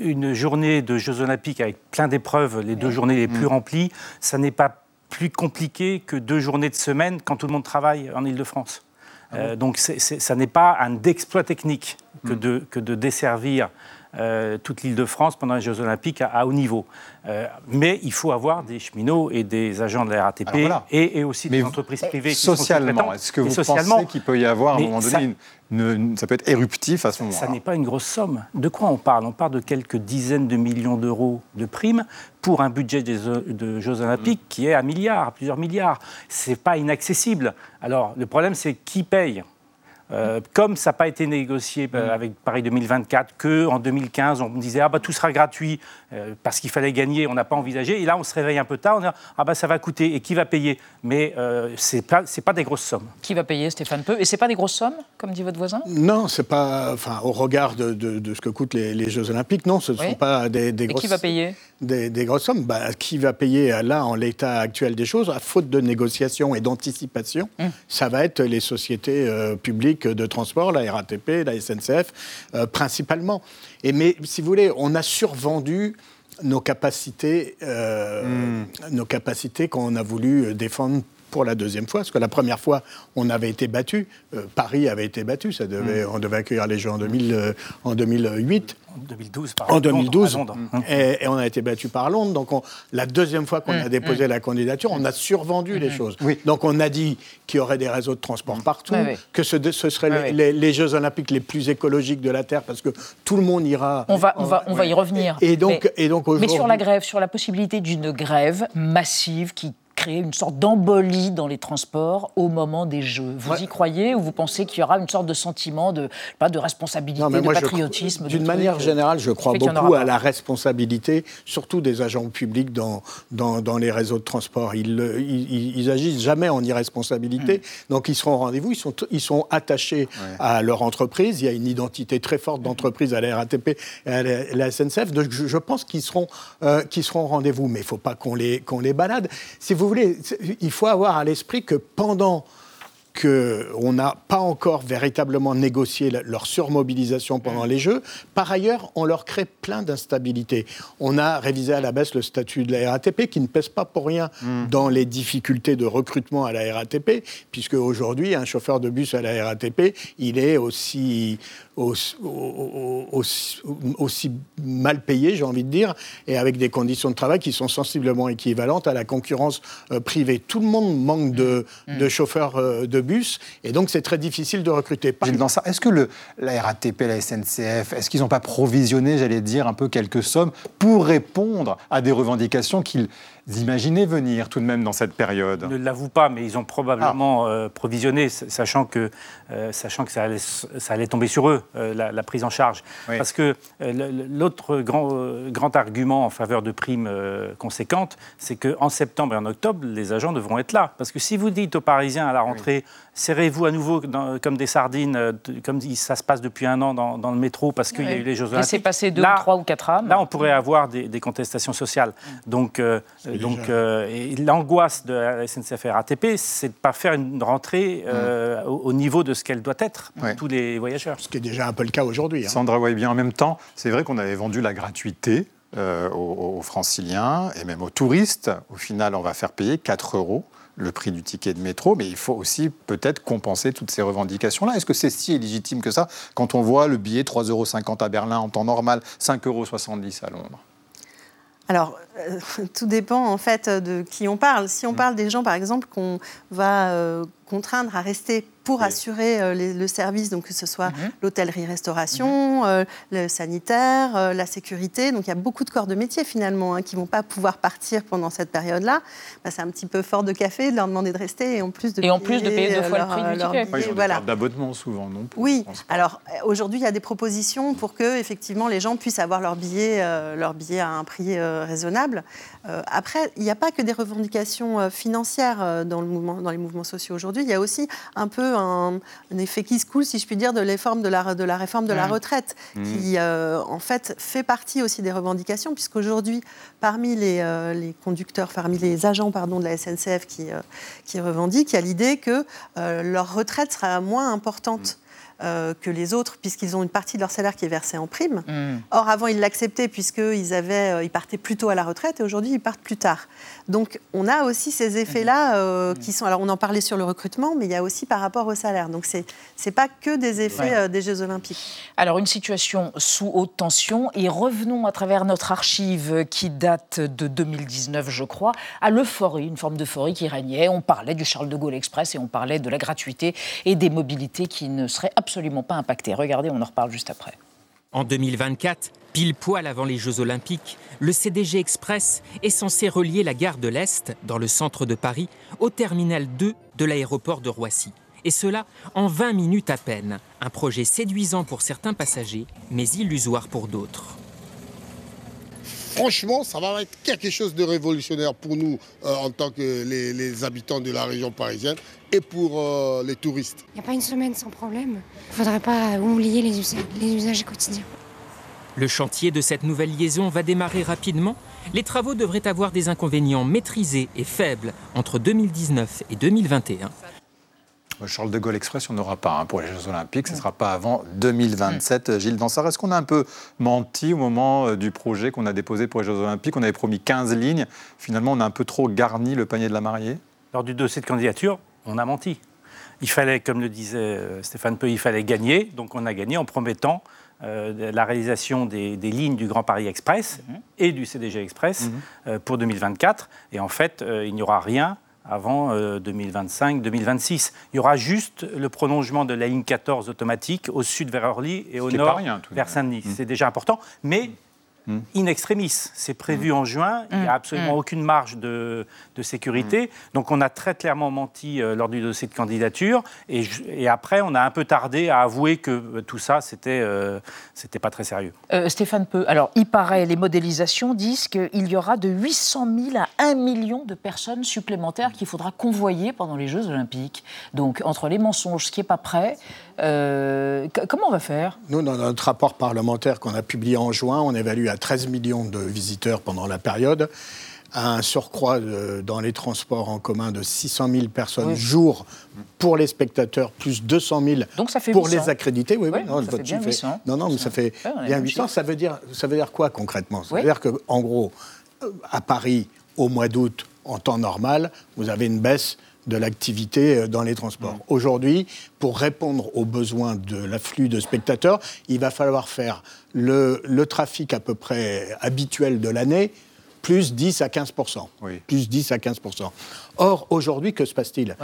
M: une journée de Jeux Olympiques avec plein d'épreuves, les deux journées les plus
G: Mm.
M: remplies, ça n'est pas plus compliqué que deux journées de semaine quand tout le monde travaille en Ile-de-France. Euh, donc c'est- ça n'est pas un exploit technique que,
G: Mm.
M: de, que de desservir euh, toute l'île de France pendant les Jeux Olympiques à, à haut niveau. Euh, mais il faut avoir des cheminots et des agents de la RATP
G: voilà.
M: et, et aussi
G: Mais
M: des entreprises privées.
G: Socialement, est-ce que vous pensez qu'il peut y avoir à un moment
M: ça-
G: donné, une, ça peut être éruptif à ce moment-là
M: ça n'est pas une grosse somme. De quoi on parle? On parle de quelques dizaines de millions d'euros de primes pour un budget des de Jeux Olympiques qui est à milliards, à plusieurs milliards. C'est pas inaccessible. Alors le problème, c'est qui paye? Euh, comme ça n'a pas été négocié euh, avec Paris 2024, qu'en 2015, on disait ah bah tout sera gratuit euh, parce qu'il fallait gagner, on n'a pas envisagé. Et là, on se réveille un peu tard, on dit ah bah ça va coûter et qui va payer? Mais euh, c'est pas c'est pas des grosses sommes.
A: Qui va payer, Stéphane Peu? Et c'est pas des grosses sommes, comme dit votre voisin?
N: Non, c'est pas. Enfin, au regard de, de- de ce que coûtent les, les Jeux Olympiques, non, ce ne
A: Oui.
N: sont pas des, des
A: Et
N: grosses.
A: qui va payer?
N: des, des grosses sommes. Bah, qui va payer là, en l'état actuel des choses, à faute de négociation et d'anticipation
A: Hum.
N: Ça va être les sociétés euh, de transport, la RATP, la SNCF, euh, principalement. Et mais si vous voulez, on a survendu nos capacités, euh, nos capacités qu'on a voulu défendre pour la deuxième fois, parce que la première fois, on avait été battu, euh, Paris avait été battu, ça devait, on devait accueillir les Jeux en, 2000, euh, en 2008.
M: En 2012, par
N: En
M: Londres,
N: 2012,
M: à Londres.
N: et, et on a été battu par Londres. Donc, on- la deuxième fois qu'on a déposé la candidature, on a survendu les choses. Donc, on a dit qu'il y aurait des réseaux de transport partout,
A: oui.
N: que ce, ce seraient les,
A: oui.
N: les- les Jeux Olympiques les plus écologiques de la Terre, parce que tout le monde ira.
A: On va, on va, on va y revenir.
N: Et donc,
A: mais,
N: et donc
A: mais sur la grève, sur la possibilité d'une grève massive qui une sorte d'embolie dans les transports au moment des Jeux. Vous y croyez ou vous pensez qu'il y aura une sorte de sentiment de, pas, de responsabilité,
N: Non, mais
A: de
N: moi,
A: patriotisme
N: D'une manière
A: euh,
N: générale, je crois beaucoup à la responsabilité, surtout des agents publics dans, dans, dans les réseaux de transport. Ils, ils, agissent jamais en irresponsabilité,
A: Hmm.
N: donc ils seront au rendez-vous, ils sont, ils sont attachés à leur entreprise. Il y a une identité très forte d'entreprise à la RATP et à la, la SNCF. Donc je, je pense qu'ils seront, euh, qu'ils seront au rendez-vous, mais il ne faut pas qu'on les, qu'on les balade. Si vous voulez, c'est- il faut avoir à l'esprit que pendant qu'on n'a pas encore véritablement négocié leur surmobilisation pendant les Jeux. Par ailleurs, on leur crée plein d'instabilités. On a révisé à la baisse le statut de la RATP, qui ne pèse pas pour rien dans les difficultés de recrutement à la RATP, puisque aujourd'hui, un chauffeur de bus à la RATP, il est aussi, aussi, aussi- aussi mal payé, j'ai envie de dire, et avec des conditions de travail qui sont sensiblement équivalentes à la concurrence euh, privée. Tout le monde manque de, de chauffeurs euh, de bus, et donc c'est très difficile de recruter. Par-
G: Dansard, est-ce que le, la RATP, la SNCF, est-ce qu'ils n'ont pas provisionné, j'allais dire, un peu quelques sommes pour répondre à des revendications qu'ils imaginaient venir tout de même dans cette période
M: Ils ne l'avouent pas, mais ils ont probablement euh, provisionné, sachant que, euh, sachant que ça, allait, s- ça allait tomber sur eux, euh, la, la prise en charge. Parce que l'autre grand, grand argument en faveur de primes conséquentes, c'est qu'en septembre et en octobre, les agents devront être là. Parce que si vous dites aux Parisiens à la rentrée, serrez-vous à nouveau dans- comme des sardines, euh, comme ça se passe depuis un an dans, dans le métro, parce qu'il y a eu les Jeux Olympiques?
A: passer deux
M: Là-
A: ou trois ou quatre âmes.
M: Là, on pourrait avoir des, des contestations sociales. Donc, euh, donc euh, et l'angoisse de la SNCF et RATP, c'est de ne pas faire une rentrée euh, au, au niveau de ce qu'elle doit être pour
G: Ouais.
M: tous les voyageurs.
N: Ce qui est déjà un peu le cas aujourd'hui. hein.
G: Sandra bien en même temps, c'est vrai qu'on avait vendu la gratuité euh, aux, aux franciliens et même aux touristes. Au final, on va faire payer 4 euros le prix du ticket de métro, mais il faut aussi peut-être compenser toutes ces revendications-là. Est-ce que c'est si illégitime que ça quand on voit le billet 3,50 euros à Berlin en temps normal, 5,70 euros à Londres?
O: Alors, euh, (laughs) tout dépend en fait de qui on parle. Si on parle des gens, par exemple, qu'on va euh, contraindre à rester pour assurer euh, les- le service, donc que ce soit l'hôtellerie-restauration, euh, le sanitaire, euh, la sécurité, donc il y a beaucoup de corps de métier finalement hein, qui vont pas pouvoir partir pendant cette période-là. Bah, c'est un petit peu fort de café de leur demander de rester et en plus de
A: Et en plus de payer deux fois le
O: leur-
A: prix du
O: leur
A: ticket.
O: billet,
G: Ouais, ils ont des
O: voilà.
G: d'abonnement souvent, non
O: Oui, alors aujourd'hui, il y a des propositions pour que effectivement les gens puissent avoir leur billet, euh, leur billet à un prix euh, raisonnable. Euh, après, il n'y a pas que des revendications financières dans, le mouvement, dans les mouvements sociaux aujourd'hui. Il y a aussi un peu un, un effet qui se coule, si je puis dire, de, l'effort de, la, de la réforme de la retraite,
P: Mhm.
O: qui euh, en fait fait partie aussi des revendications, puisqu'aujourd'hui, parmi les, euh, les conducteurs, parmi les agents pardon, de la SNCF qui, euh, qui revendiquent, il y a l'idée que leur retraite sera moins importante. euh, que les autres, puisqu'ils ont une partie de leur salaire qui est versée en prime.
A: Hmm.
O: Or, avant, ils l'acceptaient puisqu'ils avaient, euh, ils partaient plus tôt à la retraite et aujourd'hui, ils partent plus tard. Donc, on a aussi ces effets-là euh, qui sont. Alors, on en parlait sur le recrutement, mais il y a aussi par rapport au salaire. Donc, c'est c'est pas que des effets
A: Ouais.
O: euh, des Jeux Olympiques.
A: Alors, une situation sous haute tension. Et revenons à travers notre archive qui date de 2019, je crois, à l'euphorie, une forme d'euphorie qui régnait. On parlait du Charles de Gaulle Express et on parlait de la gratuité et des mobilités qui ne seraient absolument pas impactées. Regardez, on en reparle juste après.
P: En 2024, pile poil avant les Jeux Olympiques, le CDG Express est censé relier la gare de l'Est, dans le centre de Paris, au terminal 2 de l'aéroport de Roissy. Et cela en 20 minutes à peine. Un projet séduisant pour certains passagers, mais illusoire pour d'autres.
Q: Franchement, ça va être quelque chose de révolutionnaire pour nous euh, en tant que les, les habitants de la région parisienne et pour euh, les touristes.
R: Il n'y a pas une semaine sans problème. Il ne faudrait pas oublier les usages, les usages quotidiens.
P: Le chantier de cette nouvelle liaison va démarrer rapidement. Les travaux devraient avoir des inconvénients maîtrisés et faibles entre 2019 et 2021.
G: Charles de Gaulle Express, on n'aura pas hein, pour les Jeux Olympiques. Ce ne sera pas avant 2027. Gilles Dansard, est-ce qu'on a un peu menti au moment euh, du projet qu'on a déposé pour les Jeux Olympiques? On avait promis 15 lignes. Finalement, on a un peu trop garni le panier de la mariée?
M: Lors du dossier de candidature, on a menti. Il fallait, comme le disait euh, Stéphane Peu, il fallait gagner. Donc on a gagné en promettant euh, la réalisation des, lignes du Grand Paris Express mhm. et du CDG Express mhm. pour 2024. Et en fait, il n'y aura rien avant 2025-2026. Euh, Il y aura juste le prolongement de la ligne 14 automatique au sud vers Orly et au nord vers Saint-Denis. Mmh. C'est déjà important, mais In extremis. C'est prévu hmm. en juin. Il n'y a hmm. absolument aucune marge de, sécurité. Donc on a très clairement menti euh, lors du dossier de candidature. Et, après, on a un peu tardé à avouer que euh, tout ça, c'était euh, c'était pas très sérieux.
A: Stéphane Peu, alors il paraît, les modélisations disent qu'il y aura de 800 000 à 1 million de personnes supplémentaires qu'il faudra convoyer pendant les Jeux Olympiques. Donc entre les mensonges, ce qui n'est pas prêt, comment on va faire?
N: Nous, dans notre rapport parlementaire qu'on a publié en juin, on évalue à 13 millions de visiteurs pendant la période, un surcroît dans les transports en commun de 600 000 personnes jour pour les spectateurs, plus 200 000
A: Donc ça fait
N: pour les accrédités.
A: Oui, oui, non, ça fait bien 800.
N: non, non, mais ça fait bien 800. Ça veut, dire, ça veut dire quoi concrètement? Ça veut dire qu'en gros, euh, à Paris, au mois d'août, en temps normal, vous avez une baisse de l'activité euh, dans les transports. Aujourd'hui, pour répondre aux besoins de l'afflux de spectateurs, il va falloir faire le, trafic à peu près habituel de l'année, plus 10 à 15 Plus 10 à 15 Or, aujourd'hui, que se passe-t-il?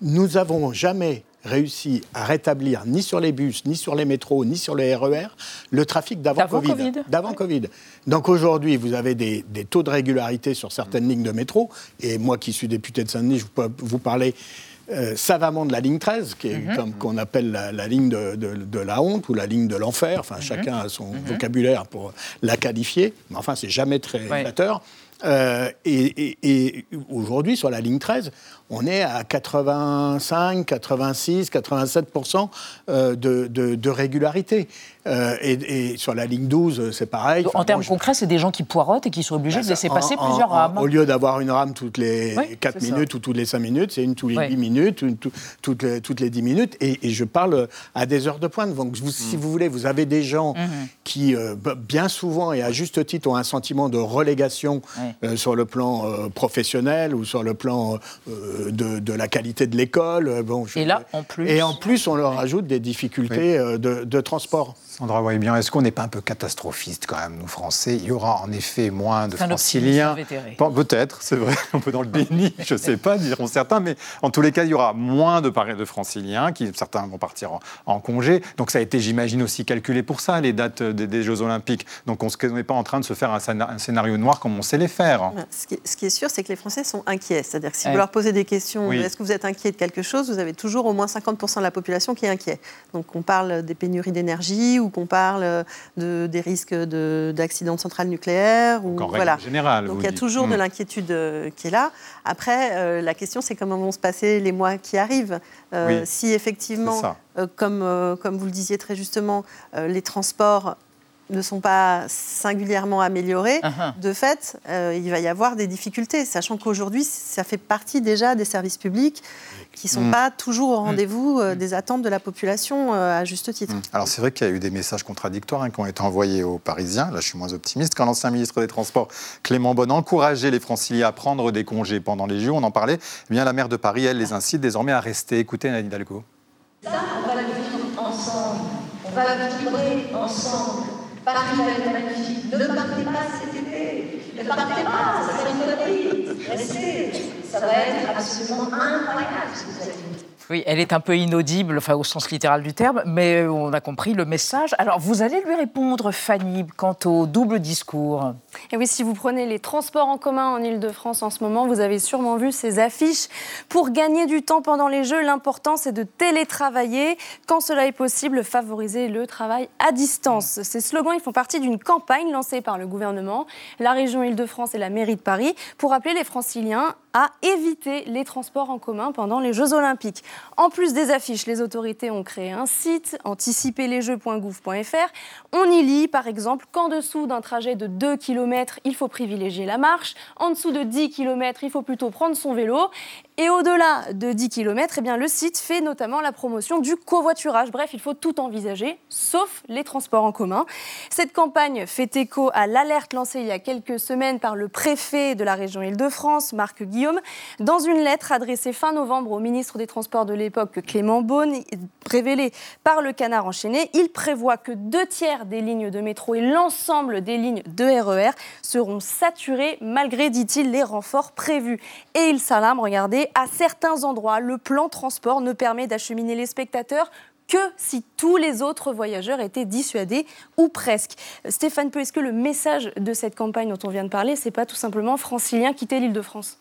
N: Nous n'avons jamais réussi à rétablir ni sur les bus, ni sur les métros, ni sur les RER e le trafic d'avant Covid. D'avant Covid. Donc aujourd'hui, vous avez des, taux de régularité sur certaines lignes de métro. Et moi qui suis député de Saint-Denis, je peux vous parler euh, savamment de la ligne 13, qui est mhm. comme qu'on appelle la, ligne de, la honte ou la ligne de l'enfer. Enfin, mhm. chacun a son mhm. vocabulaire pour la qualifier. Mais enfin, c'est jamais très flatteur. Euh, et, aujourd'hui, sur la ligne 13, on est à 85, 86, 87 de, de, régularité. Euh, et, sur la ligne 12, c'est pareil.
A: En termes concrets, c'est des gens qui poirotent et qui sont obligés de bah, laisser passer plusieurs rames.
N: au lieu d'avoir une rame toutes les 4 minutes ou toutes les 5 minutes, c'est une toutes les 8 minutes, une toutes, les, toutes les 10 minutes. Et, je parle à des heures de pointe. Donc, si mm. vous voulez, vous avez des gens mm-hmm. qui, euh, bien souvent et à juste titre, ont un sentiment de relégation euh, sur le plan professionnel ou sur le plan de, la qualité de l'école.
A: Bon, et là, en plus.
N: Et en plus, on leur ajoute des difficultés de, de transport.
G: Sandra voyez bien, est-ce qu'on n'est pas un peu catastrophiste quand même, nous Français? Il y aura en effet moins de franciliens. Peut-être, c'est vrai, (laughs) un peu dans le béni, je ne sais pas, diront certains, mais en tous les cas, il y aura moins de, de franciliens, qui, certains vont partir en, congé. Donc ça a été, j'imagine, aussi calculé pour ça, les dates des, Jeux Olympiques. Donc on n'est pas en train de se faire un, scénario noir comme on sait les faire.
O: Ce qui, est, sûr, c'est que les Français sont inquiets. C'est-à-dire que si vous leur posez des questions, est-ce que vous êtes inquiet de quelque chose, vous avez toujours au moins 50% de la population qui est inquiet. Donc on parle des pénuries d'énergie ou qu'on parle de, des risques d'accidents de, centrales nucléaires. Ou,
G: voilà. générale.
O: Donc il y a toujours de hmm. l'inquiétude euh, qui est là. Après, euh, la question, c'est comment vont se passer les mois qui arrivent. Euh, si effectivement, comme, comme vous le disiez très justement, les transports ne sont pas singulièrement améliorés, uh-huh. de fait, il va y avoir des difficultés, sachant qu'aujourd'hui, ça fait partie déjà des services publics qui ne sont mm. pas toujours au mm. rendez-vous euh, des attentes de la population euh, à juste titre. Mm.
G: Alors c'est vrai qu'il y a eu des messages contradictoires hein, qui ont été envoyés aux Parisiens. Là, je suis moins optimiste. Quand l'ancien ministre des Transports, Clément Bonne, encourageait les franciliens à prendre des congés pendant les Jeux, on en parlait, eh bien la maire de Paris, elle, les incite désormais à rester. Écoutez Nadine Hidalgo.
S: Ça, on va le vivre ensemble. On va le vivre ensemble. Paris va être magnifique. Ne partez pas cet été. Ne partez pas, ça serait une connerie. Restez. Ça va être absolument incroyable ce que vous dit.
A: Oui, elle est un peu inaudible, enfin au sens littéral du terme, mais on a compris le message. Alors, vous allez lui répondre, Fanny, quant au double discours.
H: Et oui, si vous prenez les transports en commun en Ile-de-France en ce moment, vous avez sûrement vu ces affiches. Pour gagner du temps pendant les Jeux, l'important c'est de télétravailler. Quand cela est possible, favoriser le travail à distance. Ces slogans, ils font partie d'une campagne lancée par le gouvernement, la région Ile-de-France et la mairie de Paris pour appeler les franciliens à éviter les transports en commun pendant les Jeux Olympiques. En plus des affiches, les autorités ont créé un site, anticiperlesjeux.gouv.fr. On y lit, par exemple, qu'en dessous d'un trajet de 2 km, il faut privilégier la marche. En dessous de 10 km, il faut plutôt prendre son vélo. Et au-delà de 10 km, eh bien, le site fait notamment la promotion du covoiturage. Bref, il faut tout envisager, sauf les transports en commun. Cette campagne fait écho à l'alerte lancée il y a quelques semaines par le préfet de la région Île-de-France, Marc Guillaume, dans une lettre adressée fin novembre au ministre des Transports de l'époque, Clément Beaune, révélée par le Canard enchaîné. Il prévoit que deux tiers des lignes de métro et l'ensemble des lignes de RER seront saturées malgré, dit-il, les renforts prévus. Et il s'alarme, regardez, à certains endroits, le plan transport ne permet d'acheminer les spectateurs que si tous les autres voyageurs étaient dissuadés ou presque. Stéphane Peu, est-ce que le message de cette campagne dont on vient de parler, c'est pas tout simplement francilien quitter l'île de France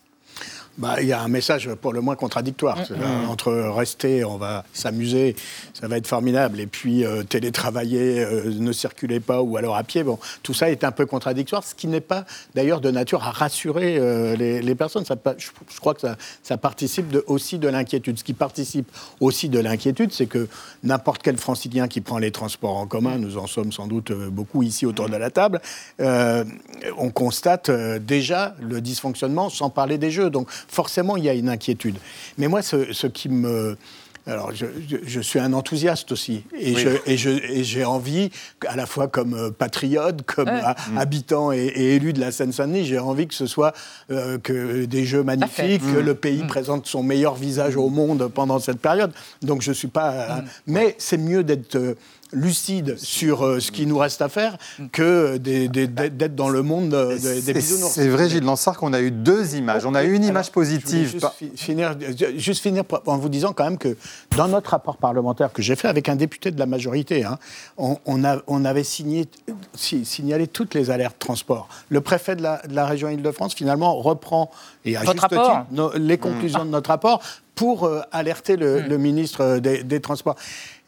N: bah, il y a un message pour le moins contradictoire.
A: Mm,
N: Entre rester, on va s'amuser, ça va être formidable, et puis euh, télétravailler, euh, ne circuler pas, ou alors à pied, bon, tout ça est un peu contradictoire, ce qui n'est pas d'ailleurs de nature à rassurer euh, les, les, personnes. Ça, je, je, crois que ça, ça participe de, aussi de l'inquiétude. Ce qui participe aussi de l'inquiétude, c'est que n'importe quel francilien qui prend les transports en commun, nous en sommes sans doute beaucoup ici autour de la table, on constate déjà le dysfonctionnement sans parler des jeux. Donc forcément, il y a une inquiétude. Mais moi, ce, ce qui me... Alors, je, je, je, suis un enthousiaste aussi. Et oui. j'ai envie, à la fois comme patriote, comme ouais. mmh. habitant et, et, élu de la Seine-Saint-Denis, j'ai envie que ce soit euh, que des jeux magnifiques, mmh. que le pays mmh. présente son meilleur visage au monde pendant cette période. Donc, je ne suis pas. Euh, mais c'est mieux d'être. Euh, lucide sur euh, ce qui nous reste à faire que d'être dans le monde des, des bisounours.
G: C'est vrai, Gilles Lansard, qu'on a eu deux images. On a eu une
N: Alors,
G: image positive.
N: Juste, fi finir, juste finir en vous disant quand même que dans notre rapport parlementaire que j'ai fait avec un député de la majorité, hein, on, on, a, on, avait signé, si, signalé toutes les alertes transport. Le préfet de la, de la région Île-de-France, finalement, reprend, et à
A: Votre
N: juste
A: rapport
N: titre, no, les conclusions mmh. de notre rapport pour euh, alerter le, mmh. le ministre des, des Transports.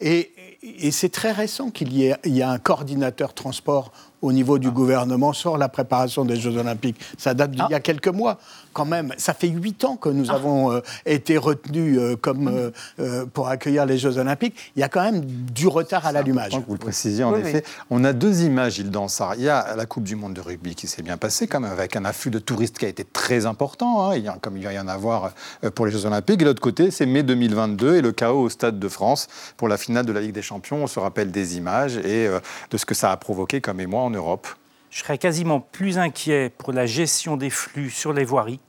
N: Et, et c'est très récent qu'il y, y a un coordinateur transport au niveau du ah. gouvernement sur la préparation des Jeux Olympiques. Ça date d'il ah. y a quelques mois, quand même. Ça fait huit ans que nous ah. avons euh, été retenus euh, comme, euh, euh, pour accueillir les Jeux Olympiques. Il y a quand même du retard à l'allumage.
G: Vous le précisez, en oui, effet. Oui. On a deux images, il Dansard. Il y a la Coupe du Monde de rugby qui s'est bien passée, quand même, avec un afflux de touristes qui a été très important, hein, il y a, comme il va y en avoir pour les Jeux Olympiques. Et l'autre côté, c'est mai 2022 et le chaos au Stade de France pour la finale de la Ligue des Champions. On se rappelle des images et euh, de ce que ça a provoqué comme émoi en Europe.
M: Je serais quasiment plus inquiet pour la gestion des flux sur les voiries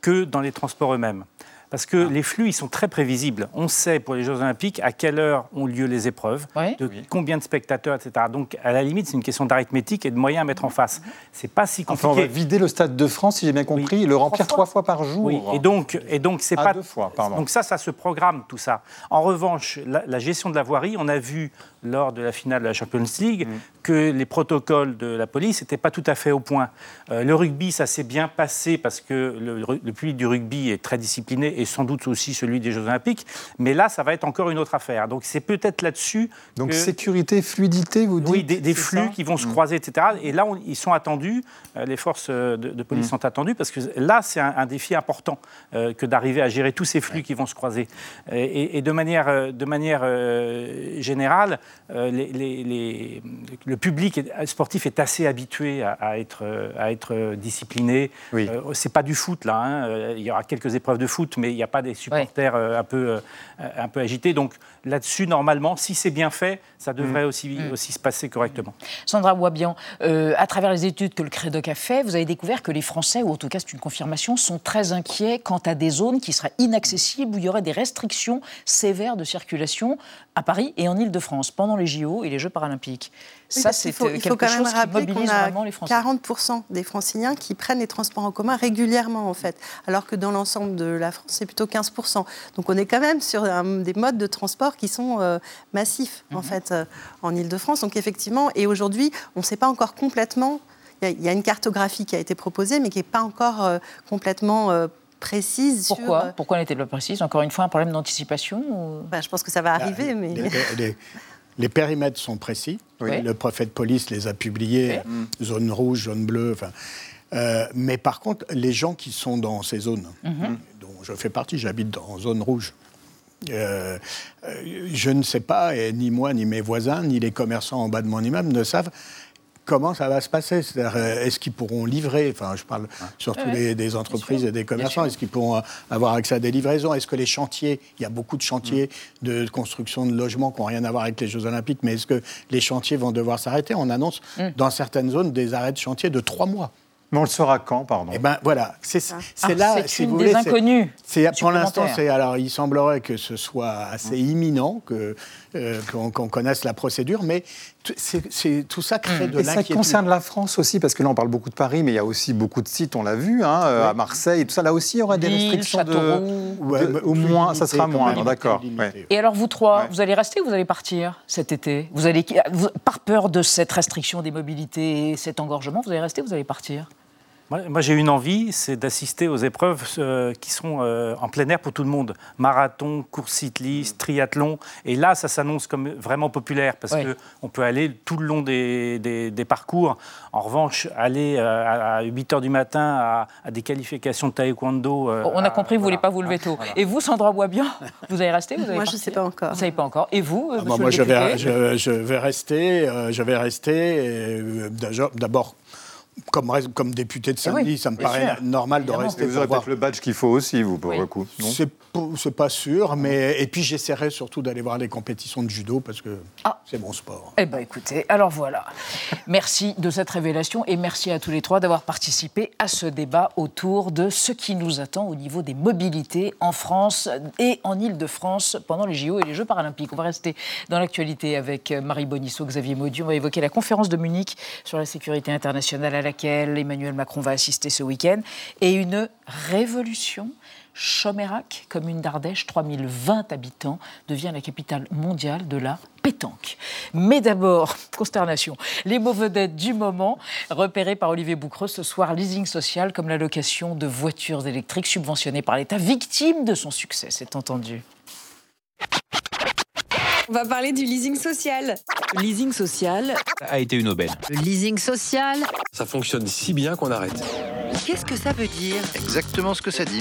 M: que dans les transports eux-mêmes. Parce que ah. les flux, ils sont très prévisibles. On sait pour les Jeux Olympiques à quelle heure ont lieu les épreuves, oui. de oui. combien de spectateurs, etc. Donc, à la limite, c'est une question d'arithmétique et de moyens à mettre en face. C'est pas si compliqué.
G: Enfin, on va vider le Stade de France, si j'ai bien compris, oui. le remplir trois fois. par jour.
M: Oui. Et donc, et donc c'est
G: ah,
M: pas
G: deux fois. Pardon.
M: Donc ça, ça se programme tout ça. En revanche, la, la, gestion de la voirie, on a vu lors de la finale de la Champions League mmh. que les protocoles de la police n'étaient pas tout à fait au point. Euh, le rugby, ça s'est bien passé parce que le, le public du rugby est très discipliné et sans doute aussi celui des Jeux Olympiques. Mais là, ça va être encore une autre affaire. Donc c'est peut-être là-dessus.
G: Donc
M: que...
G: sécurité, fluidité, vous dites
M: Oui, des, des flux ça qui vont se mmh. croiser, etc. Et là, on, ils sont attendus, euh, les forces de, de police mmh. sont attendues, parce que là, c'est un, un, défi important euh, que d'arriver à gérer tous ces flux ouais. qui vont se croiser. Et, et de manière, euh, de manière euh, générale, euh, les, les, les, le public sportif est assez habitué à, à être, à être discipliné.
G: Oui.
M: c'est pas du foot, là. Hein. Il y aura quelques épreuves de foot, mais il n'y a pas des supporters ouais. un, peu, un peu agités. Donc là-dessus, normalement, si c'est bien fait, ça devrait mmh. Aussi, mmh. aussi se passer correctement.
A: Sandra Wabian, euh, à travers les études que le Crédoc a fait, vous avez découvert que les Français, ou en tout cas c'est une confirmation, sont très inquiets quant à des zones qui seraient inaccessibles, où il y aurait des restrictions sévères de circulation à Paris et en Ile-de-France pendant les JO et les Jeux paralympiques.
O: Oui,
A: ça, c'est
O: il faut
A: quelque
O: quand même
A: chose qui
O: rappeler qu'on
A: mobilise
O: a
A: vraiment les Français.
O: 40% des franciliens qui prennent les transports en commun régulièrement, en fait, alors que dans l'ensemble de la France, c'est plutôt 15%. Donc on est quand même sur un- des modes de transport qui sont euh, massifs,
A: Mhm.
O: en fait, euh, en Ile-de-France. Donc effectivement, et aujourd'hui, on ne sait pas encore complètement, il y a- il y, a une cartographie qui a été proposée, mais qui n'est pas encore euh, complètement euh, précise sur...
A: Pourquoi?
O: euh,
A: Pourquoi elle n'était pas précise? Encore une fois, un problème d'anticipation ou-
O: bah, je pense que ça va arriver, mais...
N: Les, (laughs) les- les périmètres sont précis.
A: Oui.
N: Le préfet de police les a publiés, zone rouge, zone bleue. Enfin, euh, mais par contre, les gens qui sont dans ces zones,
A: Mhm.
N: dont je fais partie, j'habite dans zone rouge. Euh, euh, je ne sais pas, et ni moi, ni mes voisins, ni les commerçants en bas de mon immeuble ne savent comment ça va se passer. C'est-à-dire, euh, est-ce qu'ils pourront livrer Enfin, je parle surtout
A: Ouais,
N: des, des entreprises et des commerçants. Est-ce qu'ils pourront avoir accès à des livraisons? Est-ce que les chantiers, il y a beaucoup de chantiers de construction de logements qui n'ont rien à voir avec les Jeux Olympiques, mais est-ce que les chantiers vont devoir s'arrêter? On annonce dans certaines zones des arrêts de chantier de trois mois.
G: Mais on le saura quand, pardon.
N: Eh ben voilà, c'est
A: Ah,
N: là,
A: c'est
N: si
A: une
N: vous
A: des
N: voulez, c'est-
A: inconnues
N: c'est pour l'instant, c'est alors il semblerait que ce soit assez imminent, que euh, qu'on connaisse la procédure, mais tout- c'est- tout ça crée de
G: Et ça
N: l'inquiétude.
G: concerne la France aussi, parce que là on parle beaucoup de Paris, mais il y a aussi beaucoup de sites, on l'a vu, hein, euh, à Marseille, et tout ça. Là aussi, il y aura des
A: Lille,
G: restrictions de.
N: Ouais,
G: de- au moins, ça sera moins, d'accord. ouais.
A: Et alors vous trois, vous allez rester ou vous allez partir cet été? Vous allez, vous- par peur de cette restriction des mobilités et cet engorgement, vous allez rester ou vous allez partir?
M: Moi, moi, j'ai une envie, c'est d'assister aux épreuves euh, qui sont euh, en plein air pour tout le monde. Marathon, course cycliste, triathlon. Et là, ça s'annonce comme vraiment populaire parce
A: Ouais.
M: que on peut aller tout le long des, des- des parcours. En revanche, aller euh, à, à 8 h du matin à, à des qualifications de taekwondo. euh,
A: On a
M: à-
A: compris, vous ne voulez pas vous lever tôt. Et vous, Sandra Boisbian, vous allez rester ou vous (laughs) allez
O: Moi, je ne sais pas encore.
A: Vous ne savez pas encore. Et vous,
N: Ah, bon, moi, je vais,
A: député
N: je, je vais rester. euh, je vais rester. D'abord, comme, comme député de Saint-Denis,
A: Eh oui,
N: ça me paraît
A: sûr.
N: normal de
A: Évidemment.
N: rester.
G: Et vous aurez
N: voir-
G: peut-être le badge qu'il faut aussi, vous, pour le coup.
N: C'est pas- sûr, mais et puis j'essaierai surtout d'aller voir les compétitions de judo parce que
A: Ah.
N: c'est mon sport.
A: Eh bien, écoutez, alors voilà. Merci de cette révélation et merci à tous les trois d'avoir participé à ce débat autour de ce qui nous attend au niveau des mobilités en France et en Ile-de-France pendant les JO et les Jeux paralympiques. On va rester dans l'actualité avec Marie Bonisseau, Xavier Maudu. On va évoquer la conférence de Munich sur la sécurité internationale à laquelle Emmanuel Macron va assister ce week-end et une révolution Chomérac, commune d'Ardèche, 3020 habitants, devient la capitale mondiale de la pétanque. Mais d'abord, (laughs) consternation, les mots vedettes du moment, repérés par Olivier Boucreux ce soir, leasing social comme la location de voitures électriques subventionnées par l'État, victime de son succès, c'est entendu.
T: On va parler du leasing social.
U: Le leasing social,
V: a été une aubaine.
T: le leasing social,
V: Ça fonctionne si bien qu'on arrête.
T: qu'est-ce que ça veut dire
W: Exactement ce que ça dit.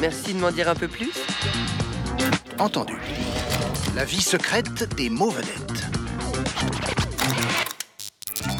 T: Merci de m'en dire un peu plus.
W: Entendu. La vie secrète des mots vedettes.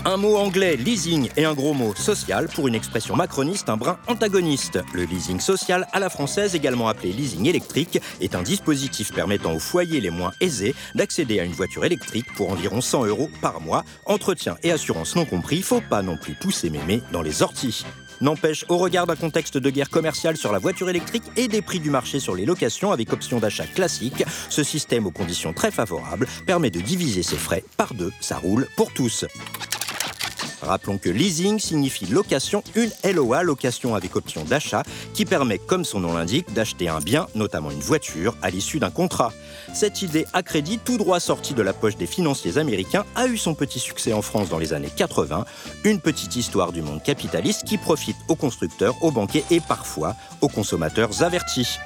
X: Un mot anglais, leasing, et un gros mot, social, pour une expression macroniste, un brin antagoniste. Le leasing social, à la française, également appelé leasing électrique, est un dispositif permettant aux foyers les moins aisés d'accéder à une voiture électrique pour environ 100 euros par mois. Entretien et assurance non compris, faut pas non plus pousser mémé dans les orties. N'empêche, au regard d'un contexte de guerre commerciale sur la voiture électrique et des prix du marché sur les locations avec option d'achat classique, ce système aux conditions très favorables permet de diviser ses frais par deux. Ça roule pour tous. Rappelons que leasing signifie location, une LOA, location avec option d'achat, qui permet, comme son nom l'indique, d'acheter un bien, notamment une voiture, à l'issue d'un contrat. Cette idée à crédit, tout droit sortie de la poche des financiers américains, a eu son petit succès en France dans les années 80. Une petite histoire du monde capitaliste qui profite aux constructeurs, aux banquiers et parfois aux consommateurs avertis.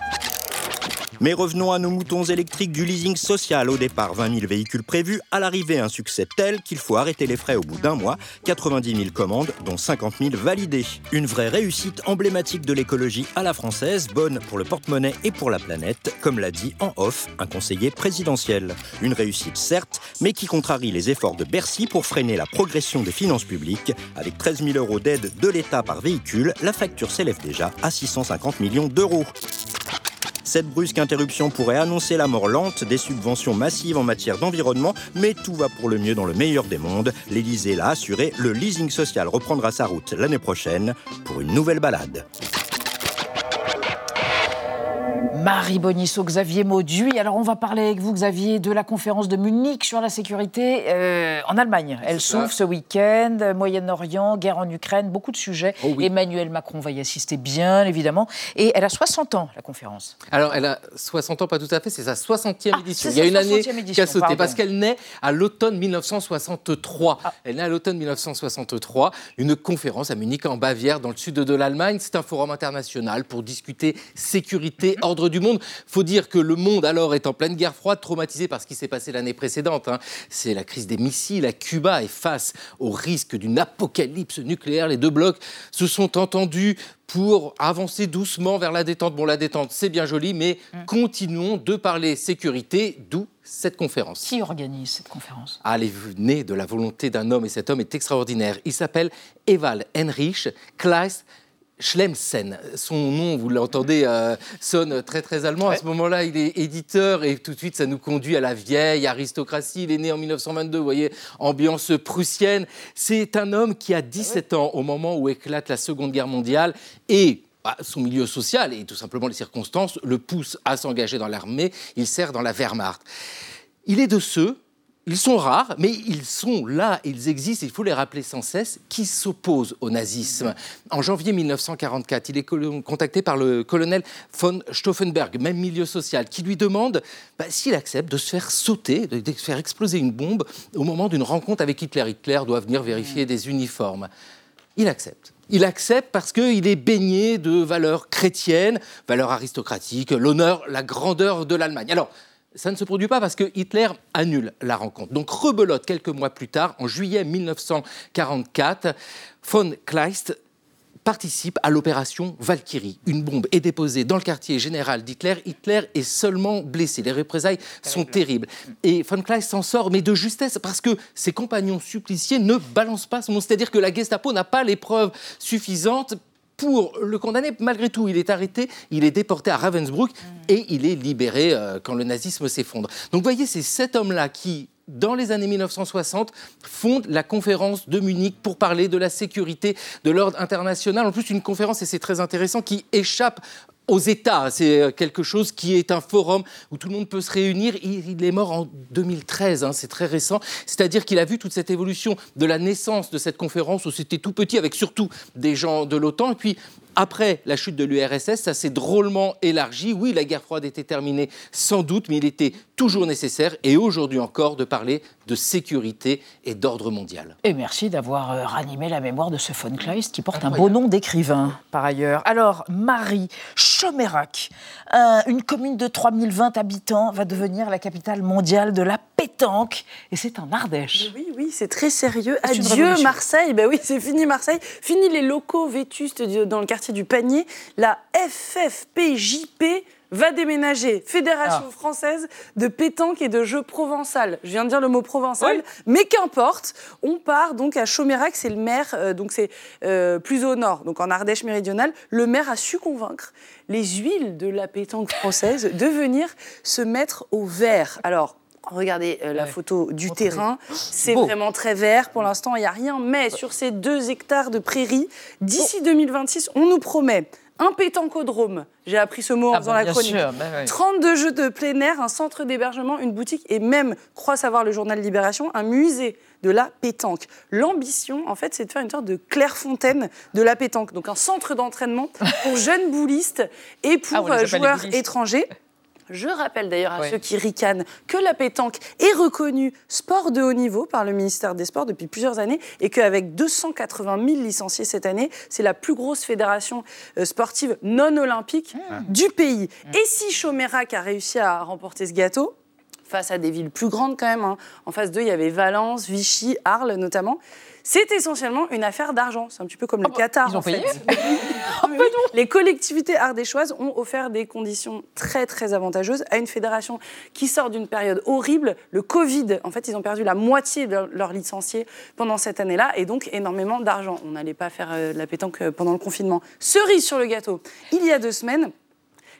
X: Mais revenons à nos moutons électriques du leasing social. Au départ, 20 000 véhicules prévus. À l'arrivée, un succès tel qu'il faut arrêter les frais au bout d'un mois. 90 000 commandes, dont 50 000 validées. Une vraie réussite emblématique de l'écologie à la française, bonne pour le porte-monnaie et pour la planète, comme l'a dit en off un conseiller présidentiel. Une réussite certes, mais qui contrarie les efforts de Bercy pour freiner la progression des finances publiques. Avec 13 000 euros d'aide de l'État par véhicule, la facture s'élève déjà à 650 millions d'euros. Cette brusque interruption pourrait annoncer la mort lente des subventions massives en matière d'environnement, mais tout va pour le mieux dans le meilleur des mondes. L'Élysée l'a assuré, le leasing social reprendra sa route l'année prochaine pour une nouvelle balade.
A: Marie Bonisseau, Xavier Mauduit. Alors, on va parler avec vous, Xavier, de la conférence de Munich sur la sécurité euh, en Allemagne. Elle s'ouvre ce week-end, Moyen-Orient, guerre en Ukraine, beaucoup de sujets.
Y: Oh oui.
A: Emmanuel Macron va y assister, bien évidemment. Et elle a 60 ans, la conférence.
Y: Alors, elle a 60 ans, pas tout à fait, c'est sa 60e édition.
A: c'est
Y: Il y a une année
A: 60e
Y: qui a sauté, parce qu'elle naît à l'automne 1963. Elle naît à l'automne 1963, une conférence à Munich, en Bavière, dans le sud de l'Allemagne. C'est un forum international pour discuter sécurité, ordre du monde. faut dire que le monde, alors, est en pleine guerre froide, traumatisé par ce qui s'est passé l'année précédente. hein. C'est la crise des missiles. À Cuba est face au risque d'une apocalypse nucléaire. Les deux blocs se sont entendus pour avancer doucement vers la détente. Bon, la détente, c'est bien joli, mais continuons de parler sécurité, d'où cette conférence.
A: Qui organise cette conférence?
Y: Ah, elle est née de la volonté d'un homme, et cet homme est extraordinaire. Il s'appelle Ewald Heinrich Kleist Schlemsen. Son nom, vous l'entendez, euh, sonne très très allemand. À ce moment-là, il est éditeur et tout de suite, ça nous conduit à la vieille aristocratie. Il est né en 1922, vous voyez, ambiance prussienne. C'est un homme qui a 17 ans au moment où éclate la Seconde Guerre mondiale et bah, son milieu social et tout simplement les circonstances le poussent à s'engager dans l'armée. Il sert dans la Wehrmacht. Il est de ceux, ils sont rares, mais ils sont là, ils existent, il faut les rappeler sans cesse, qui s'opposent au nazisme. En janvier 1944, il est contacté par le colonel von Stauffenberg, même milieu social, qui lui demande bah, s'il accepte de se faire sauter, de, faire exploser une bombe au moment d'une rencontre avec Hitler. Hitler doit venir vérifier des uniformes. Il accepte. Il accepte parce qu'il est baigné de valeurs chrétiennes, valeurs aristocratiques, l'honneur, la grandeur de l'Allemagne. Alors, ça ne se produit pas parce que Hitler annule la rencontre. Donc, rebelote quelques mois plus tard, en juillet 1944, von Kleist participe à l'opération Valkyrie. Une bombe est déposée dans le quartier général d'Hitler. Hitler est seulement blessé. Les représailles sont terribles. Et von Kleist s'en sort, mais de justesse, parce que ses compagnons suppliciés ne balancent pas son nom. C'est-à-dire que la Gestapo n'a pas les preuves suffisantes pour le condamner. Malgré tout, il est arrêté, il est déporté à Ravensbrück et il est libéré euh, quand le nazisme s'effondre. Donc, vous voyez, c'est cet homme-là qui, dans les années 1960, fonde la conférence de Munich pour parler de la sécurité de l'ordre international. En plus, une conférence, et c'est très intéressant, qui échappe aux États. C'est euh, quelque chose qui est un forum où tout le monde peut se réunir. Il, est mort en 2013, hein, c'est très récent. C'est-à-dire qu'il a vu toute cette évolution de la naissance de cette conférence où c'était tout petit, avec surtout des gens de l'OTAN. Puis, après la chute de l'URSS, ça s'est drôlement élargi. Oui, la guerre froide était terminée, sans doute, mais il était toujours nécessaire, et aujourd'hui encore, de parler de sécurité et d'ordre mondial.
A: Et merci d'avoir euh, ranimé la mémoire de ce von Kleist qui porte un beau nom d'écrivain, par ailleurs. Alors, Marie Chomérac, un- une commune de 3020 habitants, va devenir la capitale mondiale de la pétanque. Et c'est en Ardèche.
Z: Oui, oui, c'est très sérieux. Adieu. Marseille. Ben oui, c'est fini Marseille. Fini les locaux vétustes dans le quartier du Panier. La FFPJP va déménager. Fédération
A: Ah.
Z: française de pétanque et de jeux provençal. Je viens de dire le mot provençal, mais qu'importe. On part donc à Chaumérac, c'est le maire, euh, donc c'est euh, plus au nord, donc en Ardèche méridionale. Le maire a su convaincre les huiles de la pétanque française de venir se mettre au vert. Alors, Regardez euh, la photo du terrain, c'est vraiment très vert. Pour l'instant, il n'y a rien, mais sur ces deux hectares de prairies, d'ici 2026, on nous promet un pétancodrome. J'ai appris ce mot en
A: Ah
Z: faisant
A: bah,
Z: la chronique.
A: sûr, bah ouais.
Z: 32 jeux de plein air, un centre d'hébergement, une boutique et même, croit savoir le journal Libération, un musée de la pétanque. L'ambition, en fait, c'est de faire une sorte de Clairefontaine de la pétanque. Donc un centre d'entraînement pour (laughs) jeunes boulistes et pour
A: Ah, les
Z: euh, joueurs étrangers. (laughs) Je rappelle d'ailleurs à ceux qui ricanent que la pétanque est reconnue sport de haut niveau par le ministère des Sports depuis plusieurs années et qu'avec 280 000 licenciés cette année, c'est la plus grosse fédération euh, sportive non olympique du pays. Et si Chomérac a réussi à remporter ce gâteau, face à des villes plus grandes quand même, hein, en face d'eux, il y avait Valence, Vichy, Arles notamment, c'est essentiellement une affaire d'argent. C'est un petit peu comme le Qatar.
A: Ah bah, ils ont
Z: en fait.
A: payé (laughs) (laughs)
Z: oui. Les collectivités ardéchoises ont offert des conditions très très avantageuses à une fédération qui sort d'une période horrible, le Covid. En fait, ils ont perdu la moitié de leurs licenciés pendant cette année-là et donc énormément d'argent. On n'allait pas faire euh, de la pétanque euh, pendant le confinement. Cerise sur le gâteau. Il y a deux semaines,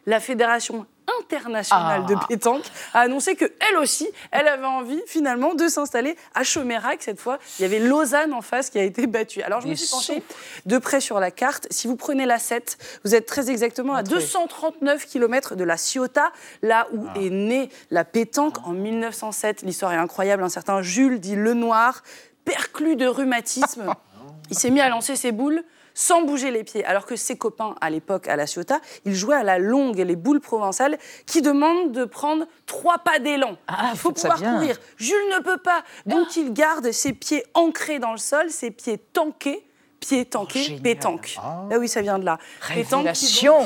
Z: la fédération internationale
A: Ah.
Z: de pétanque a annoncé que elle aussi, elle avait envie finalement de s'installer à Chomérac. Cette fois, il y avait Lausanne en face qui a été battue. Alors je me suis penchée de près sur la carte. Si vous prenez la 7, vous êtes très exactement à 239 km de la Ciotat, là où est née la pétanque en 1907. L'histoire est incroyable. Un certain Jules dit Lenoir, perclus de rhumatisme, (laughs) il s'est mis à lancer ses boules sans bouger les pieds, alors que ses copains à l'époque à la Ciotat, ils jouaient à la longue, les boules provençales, qui demandent de prendre trois pas d'élan. il faut pouvoir courir. Jules ne peut pas, donc il garde ses pieds ancrés dans le sol, ses pieds tankés, pieds tankés, pétanque. Ah oui, ça vient de là. Pétanque
A: Révélation.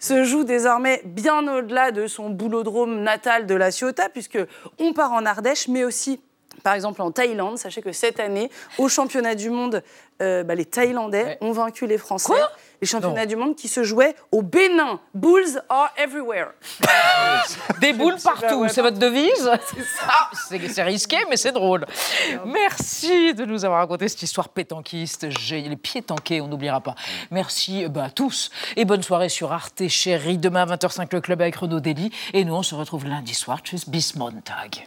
Z: se joue désormais bien au-delà de son boulodrome natal de la Ciotat, puisque on part en Ardèche, mais aussi par exemple en Thaïlande. Sachez que cette année, au championnat du monde, euh, bah, les Thaïlandais ont vaincu les Français. les championnats du monde qui se jouaient au Bénin. Bulls are everywhere. (laughs)
A: Des boules partout, c'est votre devise? (laughs) C'est c'est risqué, mais c'est drôle. Merci de nous avoir raconté cette histoire pétanquiste. J'ai les pieds tankés, on n'oubliera pas. Merci euh, bah, à tous. Et bonne soirée sur Arte, chérie. Demain à 20h05, le club avec Renaud Dely. Et nous, on se retrouve lundi soir. Tschüss, bis Montag.